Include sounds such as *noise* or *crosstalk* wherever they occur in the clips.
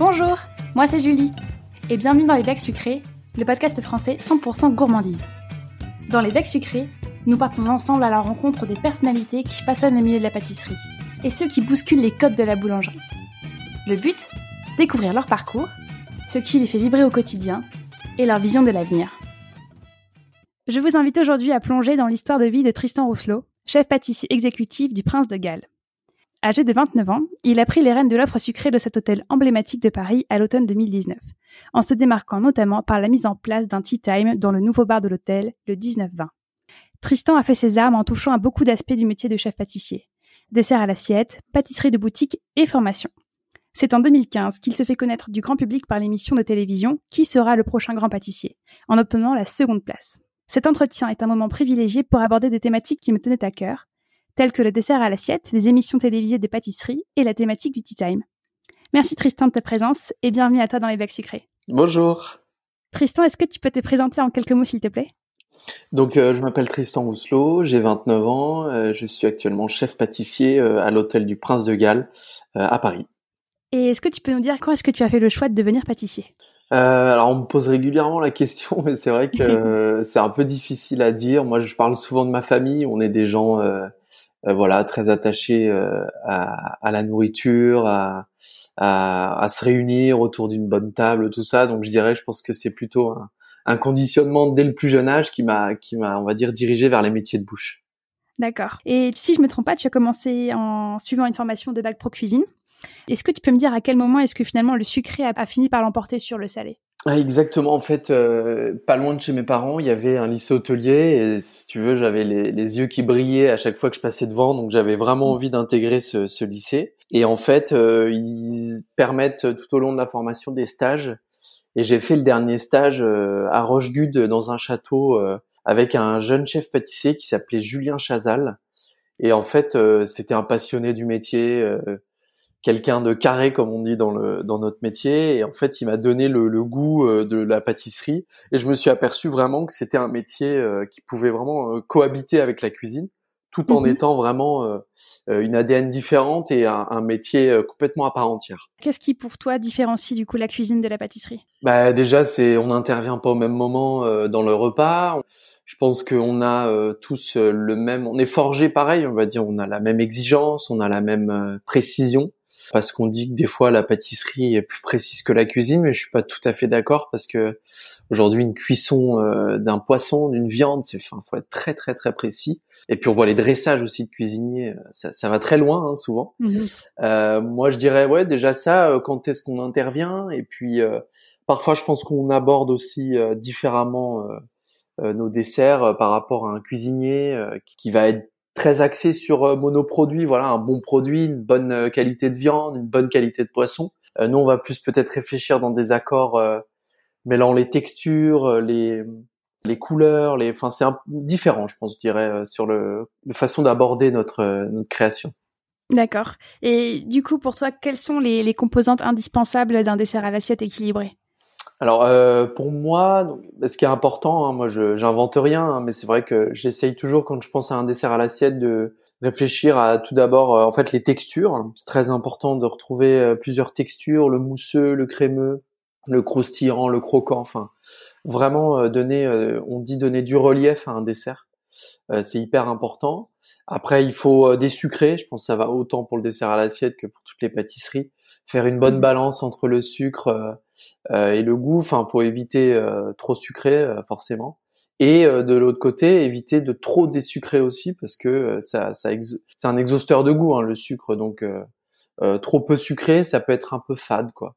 Bonjour, moi c'est Julie, et bienvenue dans Les Becs Sucrés, le podcast français 100% gourmandise. Dans Les Becs Sucrés, nous partons ensemble à la rencontre des personnalités qui façonnent le milieu de la pâtisserie, et ceux qui bousculent les codes de la boulangerie. Le but Découvrir leur parcours, ce qui les fait vibrer au quotidien, et leur vision de l'avenir. Je vous invite aujourd'hui à plonger dans l'histoire de vie de Tristan Rousselot, chef pâtissier exécutif du Prince de Galles. Âgé de 29 ans, il a pris les rênes de l'offre sucrée de cet hôtel emblématique de Paris à l'automne 2019, en se démarquant notamment par la mise en place d'un tea time dans le nouveau bar de l'hôtel, le 19-20. Tristan a fait ses armes en touchant à beaucoup d'aspects du métier de chef pâtissier. Dessert à l'assiette, pâtisserie de boutique et formation. C'est en 2015 qu'il se fait connaître du grand public par l'émission de télévision Qui sera le prochain grand pâtissier, en obtenant la seconde place. Cet entretien est un moment privilégié pour aborder des thématiques qui me tenaient à cœur, tels que le dessert à l'assiette, les émissions télévisées des pâtisseries et la thématique du Tea Time. Merci Tristan de ta présence et bienvenue à toi dans les bacs sucrés. Bonjour. Tristan, est-ce que tu peux te présenter en quelques mots s'il te plaît? Donc, euh, je m'appelle Tristan Rousselot, j'ai 29 ans, euh, je suis actuellement chef pâtissier euh, à l'hôtel du Prince de Galles à Paris. Et est-ce que tu peux nous dire quand est-ce que tu as fait le choix de devenir pâtissier? Alors, on me pose régulièrement la question, *laughs* mais c'est vrai que *laughs* c'est un peu difficile à dire. Moi, je parle souvent de ma famille, on est des gens voilà, très attaché euh, à, à, la nourriture, à, à, à se réunir autour d'une bonne table, tout ça. Donc je dirais, je pense que c'est plutôt un, conditionnement dès le plus jeune âge qui m'a, qui m'a, on va dire, dirigé vers les métiers de bouche. D'accord. Et si je me trompe pas, tu as commencé en suivant une formation de bac pro cuisine. Est-ce que tu peux me dire à quel moment est-ce que finalement le sucré a fini par l'emporter sur le salé? Ah, exactement. En fait, euh, pas loin de chez mes parents, il y avait un lycée hôtelier. Et si tu veux, j'avais les, les, yeux qui brillaient à chaque fois que je passais devant. Donc, j'avais vraiment envie d'intégrer ce, ce, lycée. Et en fait, euh, ils permettent tout au long de la formation des stages. Et j'ai fait le dernier stage euh, à Rochegude dans un château avec un jeune chef pâtissier qui s'appelait Julien Chazal. Et en fait, c'était un passionné du métier quelqu'un de carré comme on dit dans le dans notre métier et en fait il m'a donné le, le, goût euh, de la pâtisserie et je me suis aperçu vraiment que c'était un métier euh, qui pouvait vraiment euh, cohabiter avec la cuisine tout en mhm. étant vraiment une ADN différente et un, un, métier complètement à part entière. Qu'est-ce qui pour toi différencie du coup la cuisine de la pâtisserie? Bah déjà c'est on n'intervient pas au même moment dans le repas. Je pense qu'on a tous le même, on est forgé pareil, on va dire, on a la même exigence, on a la même précision parce qu'on dit que des fois la pâtisserie est plus précise que la cuisine, mais je suis pas tout à fait d'accord parce que aujourd'hui une cuisson euh, d'un poisson, d'une viande, c'est, enfin, faut être très très très précis. Et puis on voit les dressages aussi de cuisiniers, euh, ça, ça va très loin hein, souvent. Mhm. Euh, moi je dirais ouais déjà ça, euh, quand est-ce qu'on intervient? Et puis parfois je pense qu'on aborde aussi différemment nos desserts par rapport à un cuisinier qui va être très axé sur euh, monoproduit, voilà, un bon produit, une bonne euh, qualité de viande, une bonne qualité de poisson. Euh, nous, on va plus peut-être réfléchir dans des accords mêlant les textures, les les couleurs, les, enfin c'est différent, je pense, je dirais, sur le la façon d'aborder notre notre création. D'accord. Et du coup, pour toi, quelles sont les, les composantes indispensables d'un dessert à l'assiette équilibré? Alors euh, pour moi, ce qui est important, hein, moi je j'invente rien, hein, mais c'est vrai que j'essaye toujours quand je pense à un dessert à l'assiette de réfléchir à tout d'abord euh, en fait les textures. C'est très important de retrouver euh, plusieurs textures, le mousseux, le crémeux, le croustillant, le croquant. Enfin, vraiment euh, donner, on dit donner du relief à un dessert. c'est hyper important. Après, il faut des sucrés. Je pense que ça va autant pour le dessert à l'assiette que pour toutes les pâtisseries faire une bonne mmh. balance entre le sucre euh, euh, et le goût. Enfin, faut éviter euh, trop sucré forcément. Et de l'autre côté, éviter de trop désucrer aussi parce que ça, ça c'est un exhausteur de goût hein, le sucre. Donc trop peu sucré, ça peut être un peu fade quoi.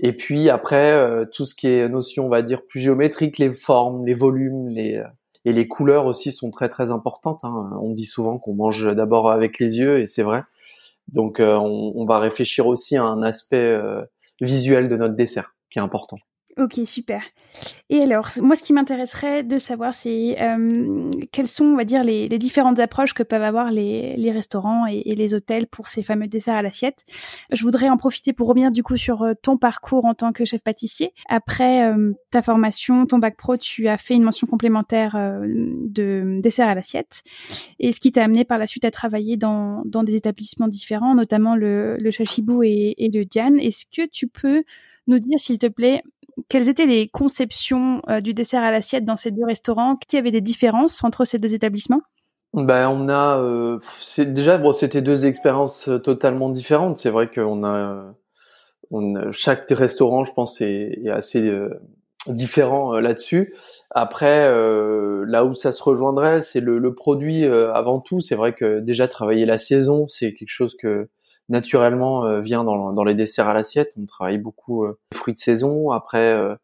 Et puis après, tout ce qui est notion, on va dire plus géométrique, les formes, les volumes, les et les couleurs aussi sont très très importantes. Hein. On dit souvent qu'on mange d'abord avec les yeux et c'est vrai. Donc euh, on, va réfléchir aussi à un aspect euh, visuel de notre dessert qui est important. Ok, super. Et alors, moi, ce qui m'intéresserait de savoir, c'est euh, quelles sont, on va dire, les, différentes approches que peuvent avoir les, restaurants et, les hôtels pour ces fameux desserts à l'assiette. Je voudrais en profiter pour revenir du coup sur euh, ton parcours en tant que chef pâtissier. Après euh, ta formation, ton bac pro, tu as fait une mention complémentaire de dessert à l'assiette. Et ce qui t'a amené par la suite à travailler dans, des établissements différents, notamment le, le Chachibou et, et le Diane. Est-ce que tu peux nous dire, s'il te plaît, quelles étaient les conceptions euh, du dessert à l'assiette dans ces deux restaurants? Qu'il y avait des différences entre ces deux établissements? Ben on a euh, déjà c'était deux expériences euh, totalement différentes. C'est vrai qu'on a on chaque restaurant je pense est, est assez différent là-dessus. Après là où ça se rejoindrait c'est le, le, produit avant tout. C'est vrai que déjà travailler la saison c'est quelque chose que naturellement euh, vient dans, dans, les desserts à l'assiette. On travaille beaucoup euh, fruits de saison. Après, euh,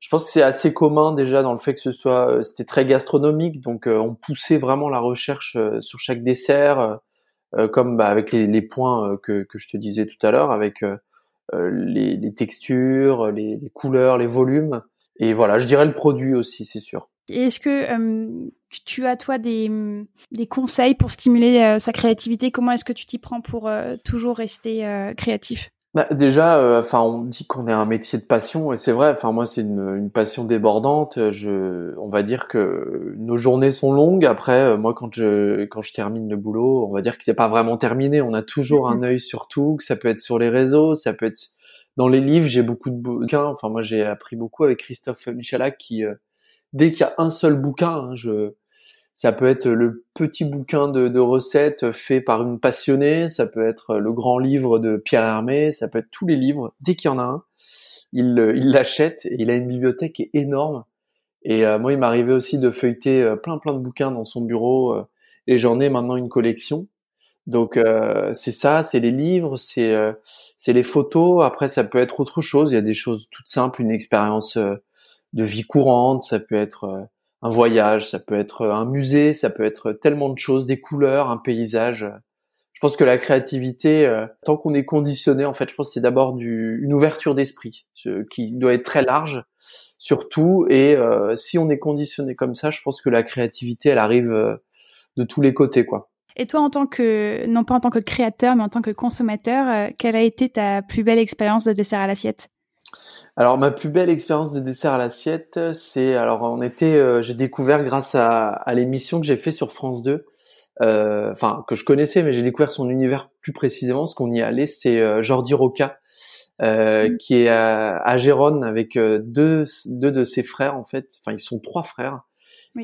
je pense que c'est assez commun déjà dans le fait que ce soit, c'était très gastronomique, donc on poussait vraiment la recherche sur chaque dessert, comme bah, avec les, les points que, que, je te disais tout à l'heure, avec les, les, textures, les, les couleurs, les volumes. Et voilà, je dirais le produit aussi, c'est sûr. Est-ce que tu as toi des, des conseils pour stimuler euh, sa créativité? Comment est-ce que tu t'y prends pour euh, toujours rester euh, créatif? Bah, déjà, enfin, on dit qu'on est un métier de passion et c'est vrai. Enfin, moi, c'est une, une, passion débordante. Je, on va dire que nos journées sont longues. Après, moi, quand je quand je termine le boulot, on va dire que c'est pas vraiment terminé. On a toujours un œil sur tout. Que ça peut être sur les réseaux, ça peut être dans les livres. J'ai beaucoup de bouquins. Enfin, moi, j'ai appris beaucoup avec Christophe Michalak qui, dès qu'il y a un seul bouquin, hein, je ça peut être le petit bouquin de, recettes fait par une passionnée, ça peut être le grand livre de Pierre Hermé, ça peut être tous les livres. Dès qu'il y en a un, il l'achète et il a une bibliothèque énorme. Et euh, moi, il m'arrivait aussi de feuilleter euh, plein plein de bouquins dans son bureau euh, et j'en ai maintenant une collection. Donc c'est ça, c'est les livres, c'est c'est les photos. Après, ça peut être autre chose. Il y a des choses toutes simples, une expérience de vie courante, ça peut être un voyage, ça peut être un musée, ça peut être tellement de choses, des couleurs, un paysage. Je pense que la créativité, euh, tant qu'on est conditionné, en fait, je pense que c'est d'abord une ouverture d'esprit qui doit être très large, surtout. Et euh, si on est conditionné comme ça, je pense que la créativité, elle arrive euh, de tous les côtés, quoi. Et toi, en tant que, non pas en tant que créateur, mais en tant que consommateur, quelle a été ta plus belle expérience de dessert à l'assiette? Alors ma plus belle expérience de dessert à l'assiette, c'est alors on était, euh, j'ai découvert grâce à, à l'émission que j'ai fait sur France 2, euh, enfin que je connaissais, mais j'ai découvert son univers plus précisément. Ce qu'on y allait, c'est euh, Jordi Roca, mmh. qui est à, à Gérone avec deux deux de ses frères en fait. Enfin ils sont trois frères.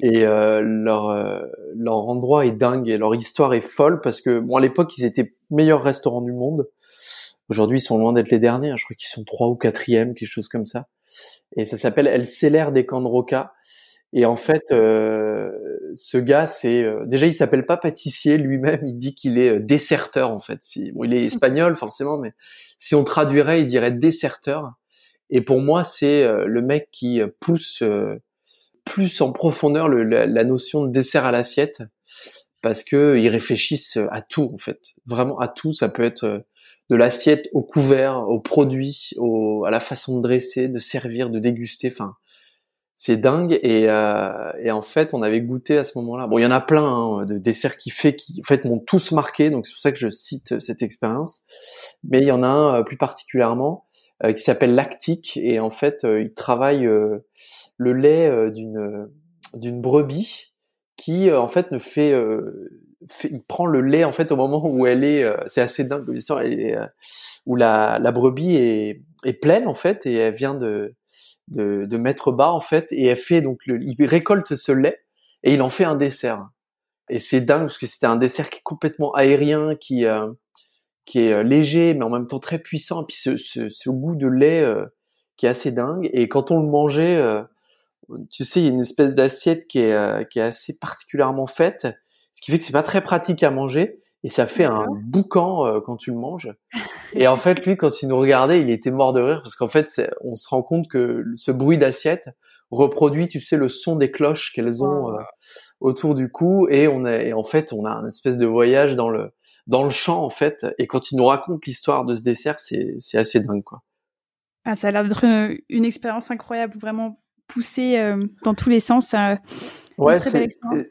Et leur leur endroit est dingue et leur histoire est folle parce que bon à l'époque ils étaient meilleurs restaurants du monde Aujourd'hui, ils sont loin d'être les derniers. Hein. Je crois qu'ils sont trois ou quatrième, quelque chose comme ça. Et ça s'appelle El Celer des Camps de Roca. Et en fait, euh, ce gars, c'est euh, déjà, il s'appelle pas pâtissier lui-même. Il dit qu'il est euh, desserteur en fait. Si, bon, il est espagnol forcément, mais si on traduirait, il dirait desserteur. Et pour moi, c'est le mec qui pousse plus en profondeur le, la, la, notion de dessert à l'assiette, parce que ils réfléchissent à tout en fait, vraiment à tout. Ça peut être de l'assiette au couvert, au produit, à la façon de dresser, de servir, de déguster. Enfin, c'est dingue. Et, euh, et, en fait, on avait goûté à ce moment-là. Bon, il y en a plein hein, de desserts qui fait, qui en fait m'ont tous marqué. Donc c'est pour ça que je cite cette expérience. Mais il y en a un euh, plus particulièrement euh, qui s'appelle Lactique. Et en fait, euh, il travaille le lait d'une d'une brebis qui en fait ne fait il prend le lait en fait au moment où elle est, euh, c'est assez dingue l'histoire, euh, où la, la brebis est, est, pleine en fait et elle vient de, de, de mettre bas en fait et elle fait donc le, il récolte ce lait et il en fait un dessert. Et c'est dingue parce que c'était un dessert qui est complètement aérien, qui euh, qui est léger mais en même temps très puissant. Et puis ce, ce, ce goût de lait qui est assez dingue. Et quand on le mangeait, tu sais, il y a une espèce d'assiette qui est qui est assez particulièrement faite ce qui fait que c'est pas très pratique à manger et ça fait un boucan euh, quand tu le manges. *laughs* Et en fait, lui, quand il nous regardait, il était mort de rire parce qu'en fait, on se rend compte que ce bruit d'assiette reproduit, tu sais, le son des cloches qu'elles ont euh, autour du cou et on a, et en fait, on a un espèce de voyage dans le dans le champ en fait. Et quand il nous raconte l'histoire de ce dessert, c'est c'est assez dingue quoi. Ah, ça a l'air d'être une, expérience incroyable, vraiment poussée dans tous les sens. Ouais,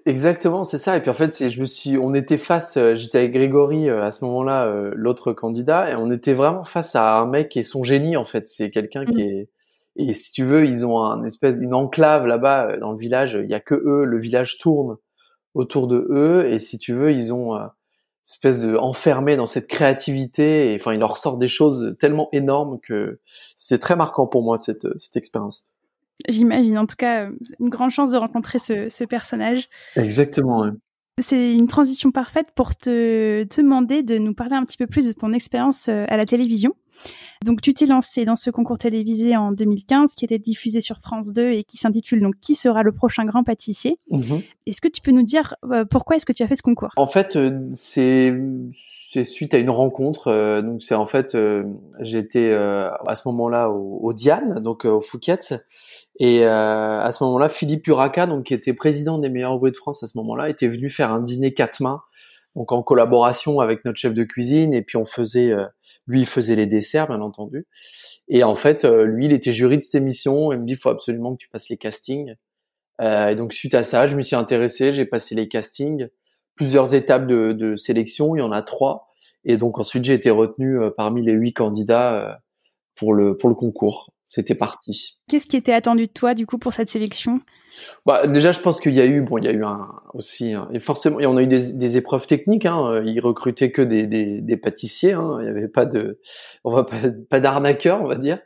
exactement, c'est ça. Et puis en fait, je me suis, on était face, euh, j'étais avec Grégory euh, à ce moment-là, euh, l'autre candidat, et on était vraiment face à un mec qui est son génie en fait. C'est quelqu'un qui mmh. est, et si tu veux, ils ont un espèce, une enclave là-bas dans le village. Il y a que eux, le village tourne autour de eux, et si tu veux, ils ont une espèce de enfermé dans cette créativité. Et enfin, il leur sort des choses tellement énormes que c'est très marquant pour moi cette cette expérience. J'imagine, en tout cas, une grande chance de rencontrer ce, personnage. Exactement. C'est une transition parfaite pour te, demander de nous parler un petit peu plus de ton expérience euh, à la télévision. Donc, tu t'es lancé dans ce concours télévisé en 2015 qui était diffusé sur France 2 et qui s'intitule donc Qui sera le prochain grand pâtissier mhm. Est-ce que tu peux nous dire euh, pourquoi est-ce que tu as fait ce concours? En fait, euh, c'est suite à une rencontre. donc, c'est en fait, j'étais à ce moment-là au, au Diane, donc au Fouquet's, et euh, à ce moment-là, Philippe Uraka, donc qui était président des meilleurs bruits de France à ce moment-là, était venu faire un dîner quatre mains, donc en collaboration avec notre chef de cuisine. Et puis on faisait, euh, lui, il faisait les desserts, bien entendu. Et en fait, euh, lui, il était jury de cette émission. Il me dit, il faut absolument que tu passes les castings. et donc suite à ça, je me suis intéressé, j'ai passé les castings, plusieurs étapes de, de, sélection. Il y en a trois. Et donc ensuite, j'ai été retenu parmi les huit candidats pour le pour le concours c'était parti. Qu'est-ce qui était attendu de toi du coup pour cette sélection? Bah, déjà, je pense qu'il y a eu, bon, il y a eu un aussi, et forcément, on a eu des, des épreuves techniques. Hein, ils recrutaient que des, des, des pâtissiers. Hein, il n'y avait pas de, on va pas, pas d'arnaqueurs, on va dire.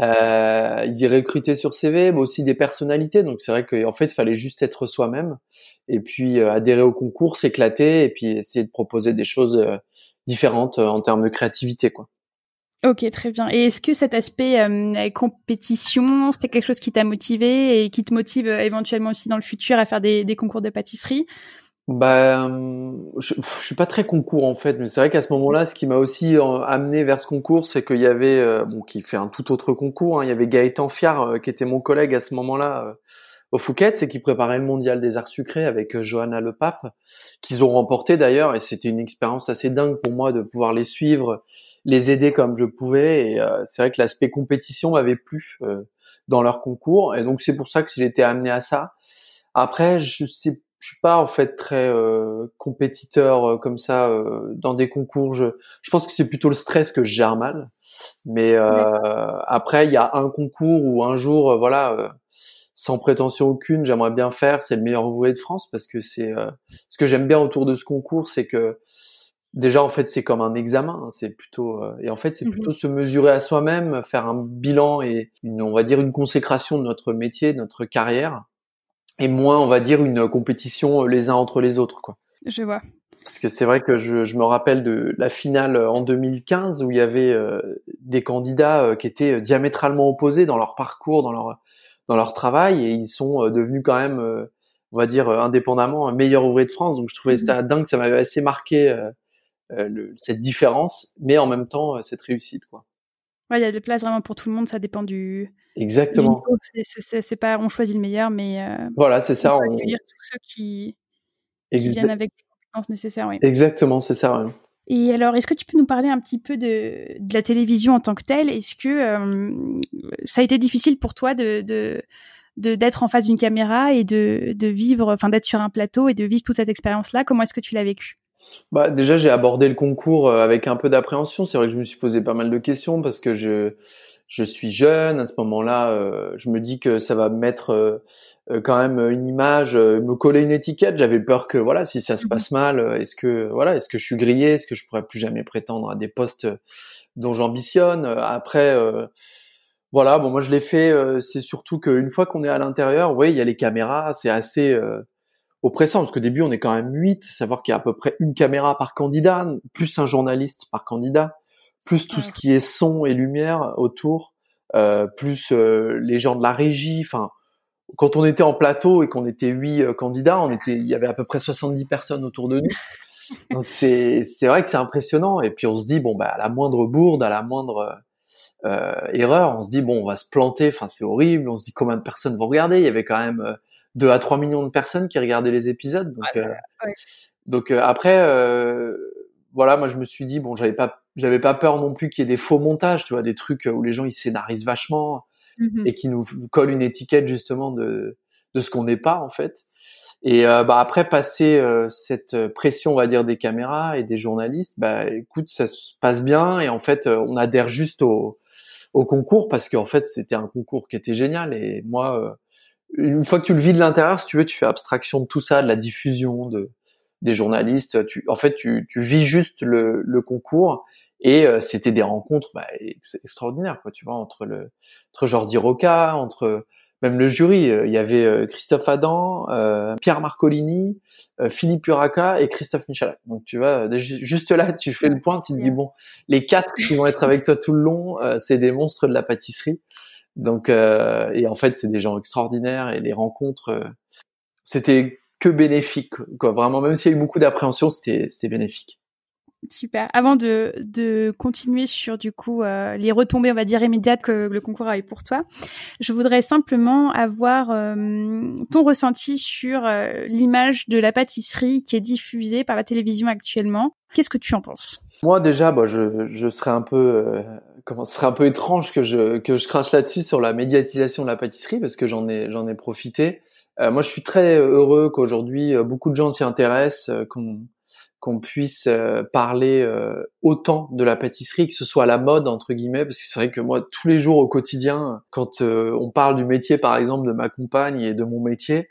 Euh, ils recrutaient sur CV, mais aussi des personnalités. Donc c'est vrai qu'en fait, il fallait juste être soi-même et puis euh, adhérer au concours, s'éclater et puis essayer de proposer des choses euh, différentes euh, en termes de créativité, quoi. Ok, très bien. Et est-ce que cet aspect euh, compétition, c'était quelque chose qui t'a motivé et qui te motive euh, éventuellement aussi dans le futur à faire des, des concours de pâtisserie? Bah, je, je suis pas très concours en fait, mais c'est vrai qu'à ce moment-là, ce qui m'a aussi euh, amené vers ce concours, c'est qu'il y avait, bon, qui fait un tout autre concours, hein, il y avait Gaëtan Fiard qui était mon collègue à ce moment-là au Fouquet, c'est qui préparait le mondial des arts sucrés avec Johanna Le Pape, qu'ils ont remporté d'ailleurs, et c'était une expérience assez dingue pour moi de pouvoir les suivre les aider comme je pouvais. Et euh, c'est vrai que l'aspect compétition m'avait plu euh, dans leur concours. Et donc c'est pour ça que j'ai été amené à ça. Après, je sais, je suis pas en fait très euh, compétiteur comme ça dans des concours. Je, je pense que c'est plutôt le stress que je gère mal. Mais après, il y a un concours où un jour, voilà sans prétention aucune, j'aimerais bien faire, c'est le meilleur ouvrier de France parce que c'est ce que j'aime bien autour de ce concours, c'est que déjà en fait c'est comme un examen hein, c'est plutôt euh, et en fait c'est mmh plutôt se mesurer à soi-même faire un bilan et une, on va dire une consécration de notre métier de notre carrière et moins on va dire une compétition euh, les uns entre les autres quoi. Je vois. Parce que c'est vrai que je, je, me rappelle de la finale en 2015 où il y avait euh, des candidats qui étaient diamétralement opposés dans leur parcours dans leur dans leur travail et ils sont devenus quand même on va dire indépendamment meilleur ouvrier de France. Donc je trouvais mmh ça dingue ça m'avait assez marqué euh, cette différence, mais en même temps euh, cette réussite, quoi. Ouais, il y a des places vraiment pour tout le monde, ça dépend du. Exactement. C'est pas on choisit le meilleur, mais. Euh, voilà, c'est ça. On accueillir tous ceux qui, viennent avec les compétences nécessaires. Oui. Exactement, c'est ça. Et alors, est-ce que tu peux nous parler un petit peu de, de la télévision en tant que telle? Est-ce que ça a été difficile pour toi de, de d'être en face d'une caméra et de, de vivre, enfin d'être sur un plateau et de vivre toute cette expérience-là? Comment est-ce que tu l'as vécu? Bah déjà j'ai abordé le concours euh, avec un peu d'appréhension. C'est vrai que je me suis posé pas mal de questions parce que je je suis jeune à ce moment-là. Euh, je me dis que ça va me mettre euh, quand même une image, me coller une étiquette. J'avais peur que voilà si ça se mmh passe mal, est-ce que voilà est-ce que je suis grillé, est-ce que je pourrais plus jamais prétendre à des postes dont j'ambitionne? Après voilà bon moi je l'ai fait. c'est surtout qu'une fois qu'on est à l'intérieur, oui il y a les caméras, c'est assez oppressant parce qu'au début on est quand même huit, savoir qu'il y a à peu près une caméra par candidat, plus un journaliste par candidat, plus tout ce qui est son et lumière autour, euh, plus euh, les gens de la régie. Enfin, quand on était en plateau et qu'on était huit euh, candidats, on était, il y avait à peu près 70 personnes autour de nous. *laughs* Donc c'est c'est vrai que c'est impressionnant. Et puis on se dit bon bah à la moindre bourde, à la moindre euh, erreur, on se dit bon on va se planter. Enfin c'est horrible. On se dit combien de personnes vont regarder? Il y avait quand même 2 à 3 millions de personnes qui regardaient les épisodes. Donc, euh, donc euh, après, euh, voilà, moi je me suis dit bon, j'avais pas j'avais pas peur non plus qu'il y ait des faux montages, tu vois, des trucs où les gens ils scénarisent vachement mmh et qui nous collent une étiquette justement de de ce qu'on n'est pas en fait. Et euh, bah après passer euh, cette pression, on va dire, des caméras et des journalistes, bah écoute, ça se passe bien et en fait, euh, on adhère juste au, au concours parce qu'en fait, c'était un concours qui était génial et moi, une fois que tu le vis de l'intérieur, si tu veux, tu fais abstraction de tout ça, de la diffusion, de des journalistes. Tu, en fait, tu, tu vis juste le, le concours et c'était des rencontres bah, extraordinaires, quoi. Tu vois, entre le entre Jordi Roca, entre même le jury, euh, il y avait euh, Christophe Adam, euh, Pierre Marcolini, Philippe Uraca et Christophe Michalak. Donc tu vois, juste là, tu fais le point, tu te dis bon, les quatre qui vont être avec toi tout le long, c'est des monstres de la pâtisserie. Donc et en fait, c'est des gens extraordinaires et les rencontres, c'était que bénéfique. Quoi. Vraiment, même s'il y a eu beaucoup d'appréhension, c'était c'était bénéfique. Super. Avant de, de continuer sur du coup euh, les retombées, on va dire immédiates que le concours a eu pour toi, je voudrais simplement avoir euh, ton ressenti sur euh, l'image de la pâtisserie qui est diffusée par la télévision actuellement. Qu'est-ce que tu en penses? Moi déjà, bah, je, je serais un peu comment ce serait un peu étrange que je que je crache là-dessus sur la médiatisation de la pâtisserie parce que j'en ai j'en ai profité. moi, je suis très heureux qu'aujourd'hui beaucoup de gens s'y intéressent, qu'on qu'on puisse euh, parler euh, autant de la pâtisserie, que ce soit à la mode entre guillemets, parce que c'est vrai que moi tous les jours au quotidien, quand euh, on parle du métier par exemple de ma compagne et de mon métier,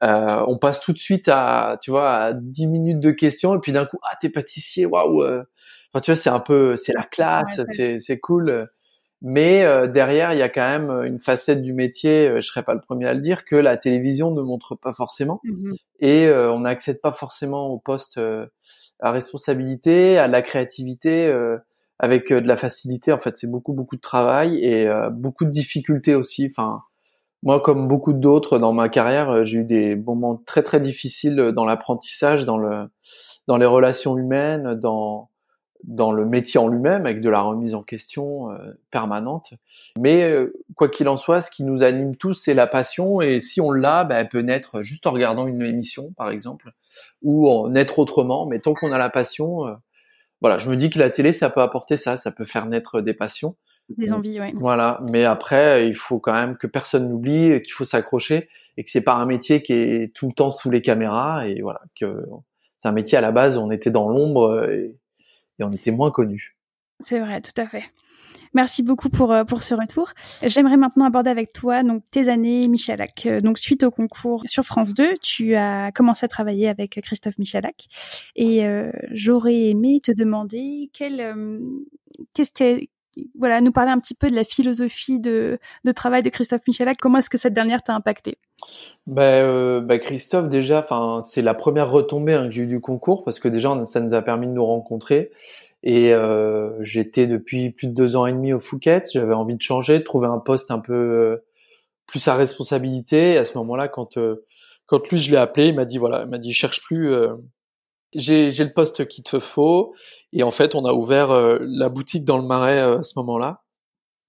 on passe tout de suite à tu vois à 10 minutes de questions et puis d'un coup ah t'es pâtissier waouh, enfin tu vois c'est un peu c'est la classe, c'est c'est cool. Mais derrière, il y a quand même une facette du métier, je serais pas le premier à le dire, que la télévision ne montre pas forcément, mmh et on n'accède pas forcément au poste à responsabilité, à la créativité euh, avec euh, de la facilité. En fait, c'est beaucoup beaucoup de travail et euh, beaucoup de difficultés aussi. Enfin, moi, comme beaucoup d'autres dans ma carrière, j'ai eu des moments très très difficiles dans l'apprentissage, dans le dans les relations humaines, dans dans le métier en lui-même, avec de la remise en question permanente. Mais quoi qu'il en soit, ce qui nous anime tous, c'est la passion. Et si on l'a, ben, elle peut naître juste en regardant une émission, par exemple, ou en naître autrement. Mais tant qu'on a la passion, euh, voilà, je me dis que la télé, ça peut apporter ça, ça peut faire naître des passions. Des envies, ouais. Voilà, mais après, il faut quand même que personne n'oublie qu'il faut s'accrocher et que c'est pas un métier qui est tout le temps sous les caméras et voilà, que c'est un métier à la base où on était dans l'ombre et, et on était moins connu. C'est vrai, tout à fait. Merci beaucoup pour, euh, pour ce retour. J'aimerais maintenant aborder avec toi donc tes années Michalak. Euh, donc suite au concours sur France 2, tu as commencé à travailler avec Christophe Michalak et euh, j'aurais aimé te demander quel qu'est-ce qui voilà, nous parler un petit peu de la philosophie de, de travail de Christophe Michalak. Comment est-ce que cette dernière t'a impacté? Ben, ben, Christophe, déjà, c'est la première retombée hein, que j'ai eu du concours parce que déjà, ça nous a permis de nous rencontrer. Et euh, j'étais depuis plus de deux ans et demi au Phuket. J'avais envie de changer, de trouver un poste un peu euh, plus à responsabilité. Et à ce moment-là, quand euh, quand lui je l'ai appelé, il m'a dit voilà, il m'a dit cherche plus. Euh, j'ai le poste qu'il te faut. Et en fait, on a ouvert la boutique dans le Marais à ce moment-là.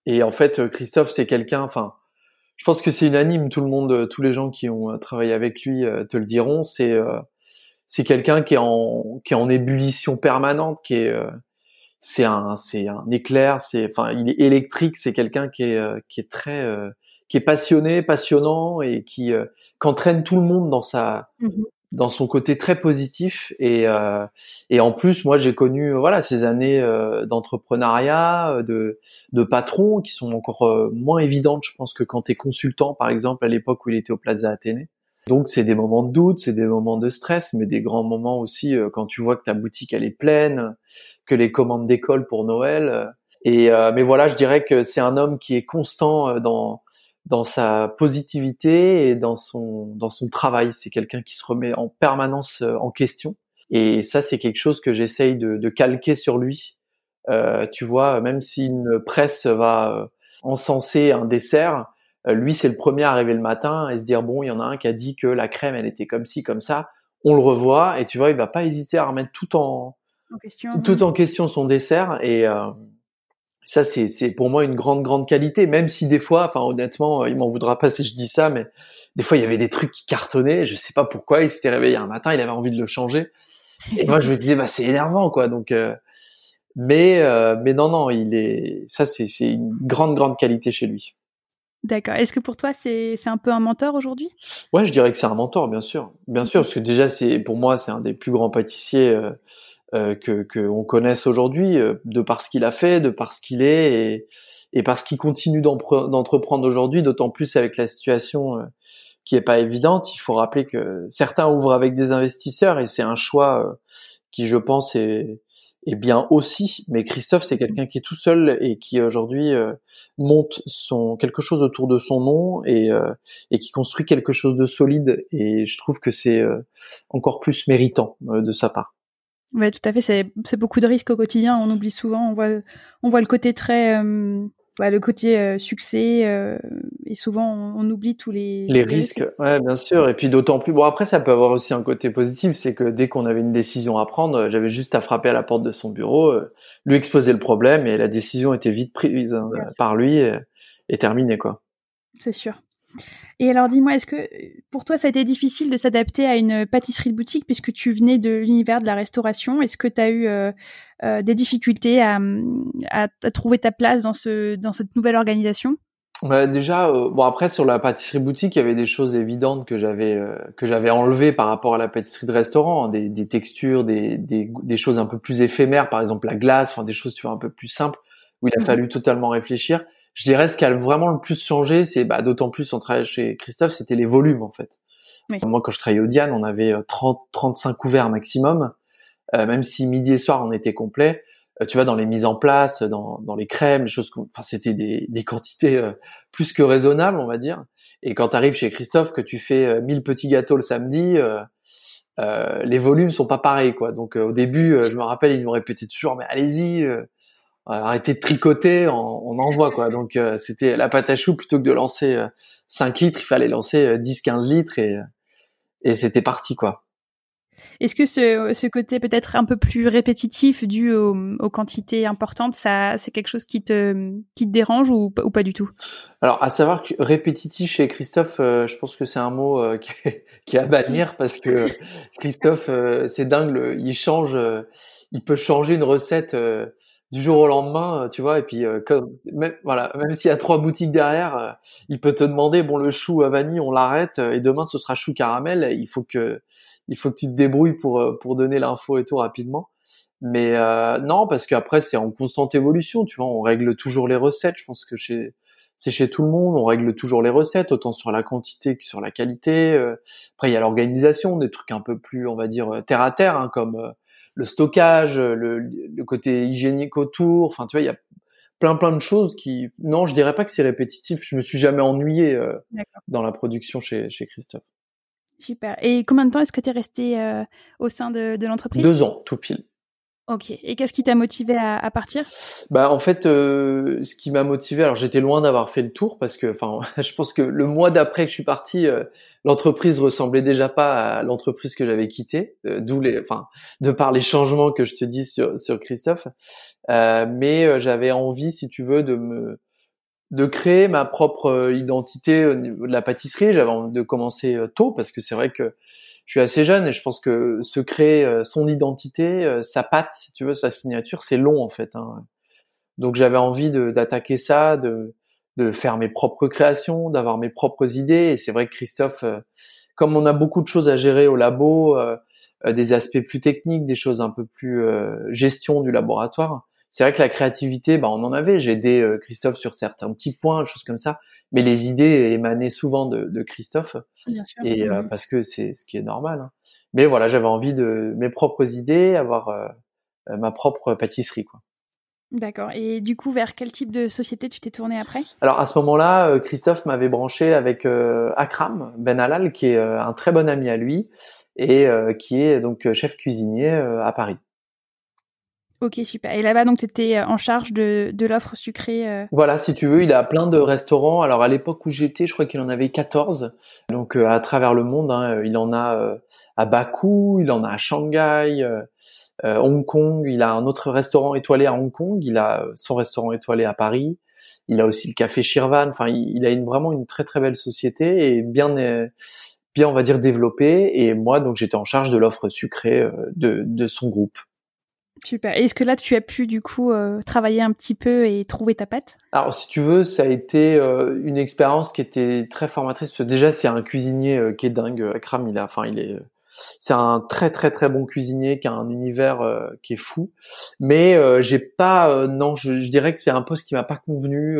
Et en fait, Christophe, c'est quelqu'un. Enfin, je pense que c'est unanime. Tout le monde, tous les gens qui ont travaillé avec lui te le diront. C'est c'est quelqu'un qui est en qui est en ébullition permanente, qui est euh, c'est un c'est un éclair, c'est enfin il est électrique, c'est quelqu'un qui est euh, qui est très euh, qui est passionné, passionnant et qui qu'entraîne tout le monde dans sa mmh dans son côté très positif et et en plus moi j'ai connu voilà ces années d'entrepreneuriat, de de patron qui sont encore moins évidentes je pense que quand tu es consultant par exemple à l'époque où il était au Plaza Athénée. Donc c'est des moments de doute, c'est des moments de stress, mais des grands moments aussi euh, quand tu vois que ta boutique elle est pleine, que les commandes d'école pour Noël. Euh, et euh, mais voilà, je dirais que c'est un homme qui est constant dans dans sa positivité et dans son dans son travail. C'est quelqu'un qui se remet en permanence en question. Et ça, c'est quelque chose que j'essaye de, de, calquer sur lui. Euh, tu vois, même si une presse va encenser un dessert, euh, lui, c'est le premier à arriver le matin et se dire bon, il y en a un qui a dit que la crème, elle était comme ci, comme ça. On le revoit et tu vois, il va pas hésiter à remettre tout en, question, tout en question son dessert et euh, ça c'est c'est pour moi une grande grande qualité même si des fois enfin honnêtement il m'en voudra pas si je dis ça mais des fois il y avait des trucs qui cartonnaient je sais pas pourquoi il s'était réveillé un matin il avait envie de le changer et moi je me disais bah c'est énervant quoi donc euh, Mais mais non non, il est ça c'est c'est une grande grande qualité chez lui. D'accord. Est-ce que pour toi c'est c'est un peu un mentor aujourd'hui? Ouais, je dirais que c'est un mentor, bien sûr, bien sûr, parce que déjà c'est pour moi c'est un des plus grands pâtissiers euh, euh, que qu'on connaisse aujourd'hui, euh, de par ce qu'il a fait, de par ce qu'il est et et parce qu'il continue d'entreprendre aujourd'hui, d'autant plus avec la situation euh, qui est pas évidente. Il faut rappeler que certains ouvrent avec des investisseurs et c'est un choix qui, je pense, est, est bien aussi. Mais Christophe, c'est quelqu'un qui est tout seul et qui aujourd'hui monte son quelque chose autour de son nom et et qui construit quelque chose de solide. Et je trouve que c'est encore plus méritant de sa part. Ouais, tout à fait. C'est, beaucoup de risques au quotidien. On oublie souvent. On voit, on voit le côté très, bah, le côté euh, succès euh, et souvent on, oublie tous les les risques. Ouais, bien sûr. Et puis d'autant plus bon après ça peut avoir aussi un côté positif, c'est que dès qu'on avait une décision à prendre, j'avais juste à frapper à la porte de son bureau, euh, lui exposer le problème et la décision était vite prise hein, par lui et, et terminée quoi. C'est sûr. Et alors dis-moi, est-ce que pour toi ça a été difficile de s'adapter à une pâtisserie de boutique puisque tu venais de l'univers de la restauration? Est-ce que tu as eu euh, euh, des difficultés à, à, trouver ta place dans, ce, dans cette nouvelle organisation? Bah, déjà, euh, bon après sur la pâtisserie boutique, il y avait des choses évidentes que j'avais que j'avais enlevées par rapport à la pâtisserie de restaurant, hein, des, des, textures, des, des, des, choses un peu plus éphémères, par exemple la glace, enfin des choses tu vois un peu plus simples où il a mmh fallu totalement réfléchir je dirais ce qui a vraiment le plus changé, c'est bah, d'autant plus on travaille chez Christophe, c'était les volumes en fait. Moi, quand je travaillais au Diane, on avait 30, euh, 35 couverts maximum, euh, même si midi et soir on était complet. Euh, tu vois, dans les mises en place, dans, dans les crèmes, les choses, enfin c'était des, des quantités euh, plus que raisonnables, on va dire. Et quand tu arrives chez Christophe, que tu fais 1000 petits gâteaux le samedi, les volumes sont pas pareils, quoi. Donc au début, je me rappelle, il nous répétait toujours, mais allez-y arrêter de tricoter, on, on envoie quoi. Donc euh, c'était la pâte à choux plutôt que de lancer 5 euh, litres, il fallait lancer 10-15 euh, litres et, et c'était parti quoi. Est-ce que ce, ce côté peut-être un peu plus répétitif dû aux, aux quantités importantes, ça c'est quelque chose qui te qui te dérange ou, ou pas du tout? Alors à savoir que répétitif chez Christophe, je pense que c'est un mot qui, est, qui, est, à bannir parce que Christophe c'est dingue, il change, il peut changer une recette du jour au lendemain, euh, tu vois, et puis euh, même, voilà, même s'il y a trois boutiques derrière, euh, il peut te demander bon le chou à vanille, on l'arrête et demain ce sera chou caramel. Il faut que il faut que tu te débrouilles pour pour donner l'info et tout rapidement. Mais non, parce qu'après c'est en constante évolution, tu vois, on règle toujours les recettes. Je pense que chez c'est chez tout le monde, on règle toujours les recettes, autant sur la quantité que sur la qualité. Après il y a l'organisation, des trucs un peu plus, on va dire terre à terre, hein, comme le stockage, le, le, côté hygiénique autour. Enfin, tu vois, il y a plein plein de choses qui. Non, je dirais pas que c'est répétitif. Je me suis jamais ennuyé euh, dans la production chez, chez Christophe. Super. Et combien de temps est-ce que tu es resté euh, au sein de, de l'entreprise? Deux ans, tout pile. Ok. Et qu'est-ce qui t'a motivé à, à, partir? Bah en fait, euh, ce qui m'a motivé, alors j'étais loin d'avoir fait le tour parce que, enfin, *laughs* je pense que le mois d'après que je suis parti, euh, l'entreprise ressemblait déjà pas à l'entreprise que j'avais quittée, euh, d'où les, enfin, de par les changements que je te dis sur, sur Christophe. Euh, mais j'avais envie, si tu veux, de me de créer ma propre identité au niveau de la pâtisserie. J'avais envie de commencer tôt parce que c'est vrai que je suis assez jeune et je pense que se créer euh, son identité, euh, sa patte, si tu veux, sa signature, c'est long en fait. Hein. Donc j'avais envie d'attaquer ça, de, de faire mes propres créations, d'avoir mes propres idées. Et c'est vrai que Christophe, euh, comme on a beaucoup de choses à gérer au labo, des aspects plus techniques, des choses un peu plus gestion du laboratoire, c'est vrai que la créativité, bah, on en avait. J'ai aidé Christophe sur certains petits points, choses comme ça mais les idées émanaient souvent de, de Christophe, et euh, parce que c'est ce qui est normal. Hein. Mais voilà, j'avais envie de mes propres idées, avoir euh, euh, ma propre pâtisserie, quoi. D'accord. Et du coup, vers quel type de société tu t'es tourné après? Alors à ce moment-là, Christophe m'avait branché avec Akram Ben Halal, qui est un très bon ami à lui et qui est donc chef cuisinier à Paris. Ok, super. Et là-bas, donc, tu étais euh, en charge de, de l'offre sucrée euh Voilà, si tu veux, il a plein de restaurants. Alors, à l'époque où j'étais, je crois qu'il en avait 14. Donc, euh, à travers le monde, hein, il en a à Bakou, il en a à Shanghai, Hong Kong. Il a un autre restaurant étoilé à Hong Kong. Il a son restaurant étoilé à Paris. Il a aussi le café Shirvan. Enfin, il, a une, vraiment une très, très belle société et bien, bien, on va dire, développée. Et moi, donc, j'étais en charge de l'offre sucrée de, de son groupe. Super. Est-ce que là, tu as pu du coup euh, travailler un petit peu et trouver ta patte? Alors, si tu veux, ça a été euh, une expérience qui était très formatrice. Déjà, c'est un cuisinier euh, qui est dingue. Akram, il a, enfin, il est, c'est un très très très bon cuisinier qui a un univers qui est fou. Mais j'ai pas, non, je, je, dirais que c'est un poste qui m'a pas convenu.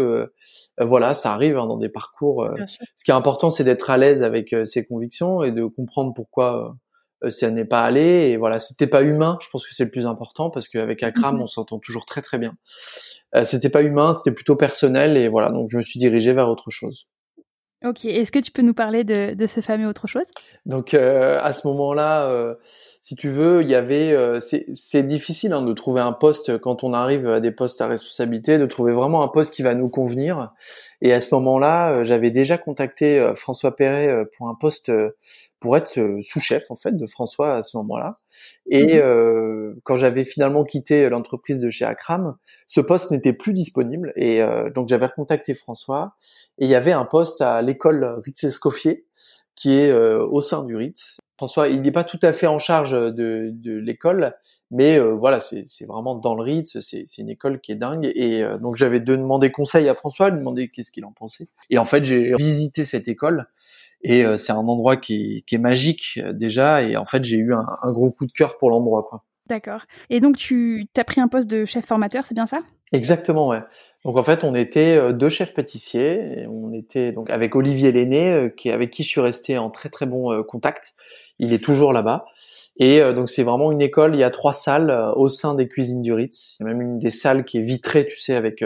voilà, ça arrive hein, dans des parcours. ce qui est important, c'est d'être à l'aise avec ses convictions et de comprendre pourquoi euh, ça n'est pas allé et voilà c'était pas humain je pense que c'est le plus important parce qu'avec Akram mhm. on s'entend toujours très très bien. Euh, c'était pas humain c'était plutôt personnel et voilà donc je me suis dirigé vers autre chose. Ok est-ce que tu peux nous parler de, de ce fameux autre chose? Donc euh, à ce moment-là euh, si tu veux il y avait euh, c'est difficile hein, de trouver un poste quand on arrive à des postes à responsabilité de trouver vraiment un poste qui va nous convenir et à ce moment-là j'avais déjà contacté François Perret pour un poste pour être euh, sous-chef en fait de François à ce moment-là. Et mhm. euh, quand j'avais finalement quitté l'entreprise de chez Akram, ce poste n'était plus disponible et euh, donc j'avais recontacté François et il y avait un poste à l'école Ritz-Escoffier qui est au sein du Ritz. François, il n'est pas tout à fait en charge de, de l'école, mais voilà, c'est vraiment dans le Ritz, c'est une école qui est dingue. Et donc j'avais demandé conseil à François, lui demander qu'est-ce qu'il en pensait. Et en fait, j'ai visité cette école et euh, c'est un endroit qui, qui, est magique euh, déjà. Et en fait, j'ai eu un, un, gros coup de cœur pour l'endroit. Quoi. D'accord. Et donc, tu as pris un poste de chef formateur, c'est bien ça? Exactement, ouais. Donc en fait, on était euh, deux chefs pâtissiers. Et on était donc avec Olivier Lenné, qui avec qui je suis resté en très très bon contact. Il est toujours là-bas. Et donc c'est vraiment une école. Il y a trois salles au sein des cuisines du Ritz. Il y a même une des salles qui est vitrée, tu sais, avec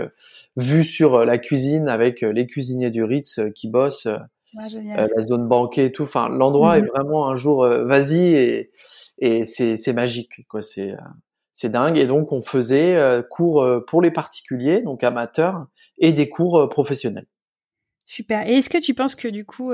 vue sur la cuisine, avec les cuisiniers du Ritz qui bossent euh, la zone banquée et tout. Enfin, l'endroit est mhm. vraiment un jour euh, vas-y et, et c'est, magique, quoi. C'est, euh, c'est dingue. Et donc, on faisait cours pour les particuliers, donc amateurs, et des cours professionnels. Super. Et est-ce que tu penses que du coup,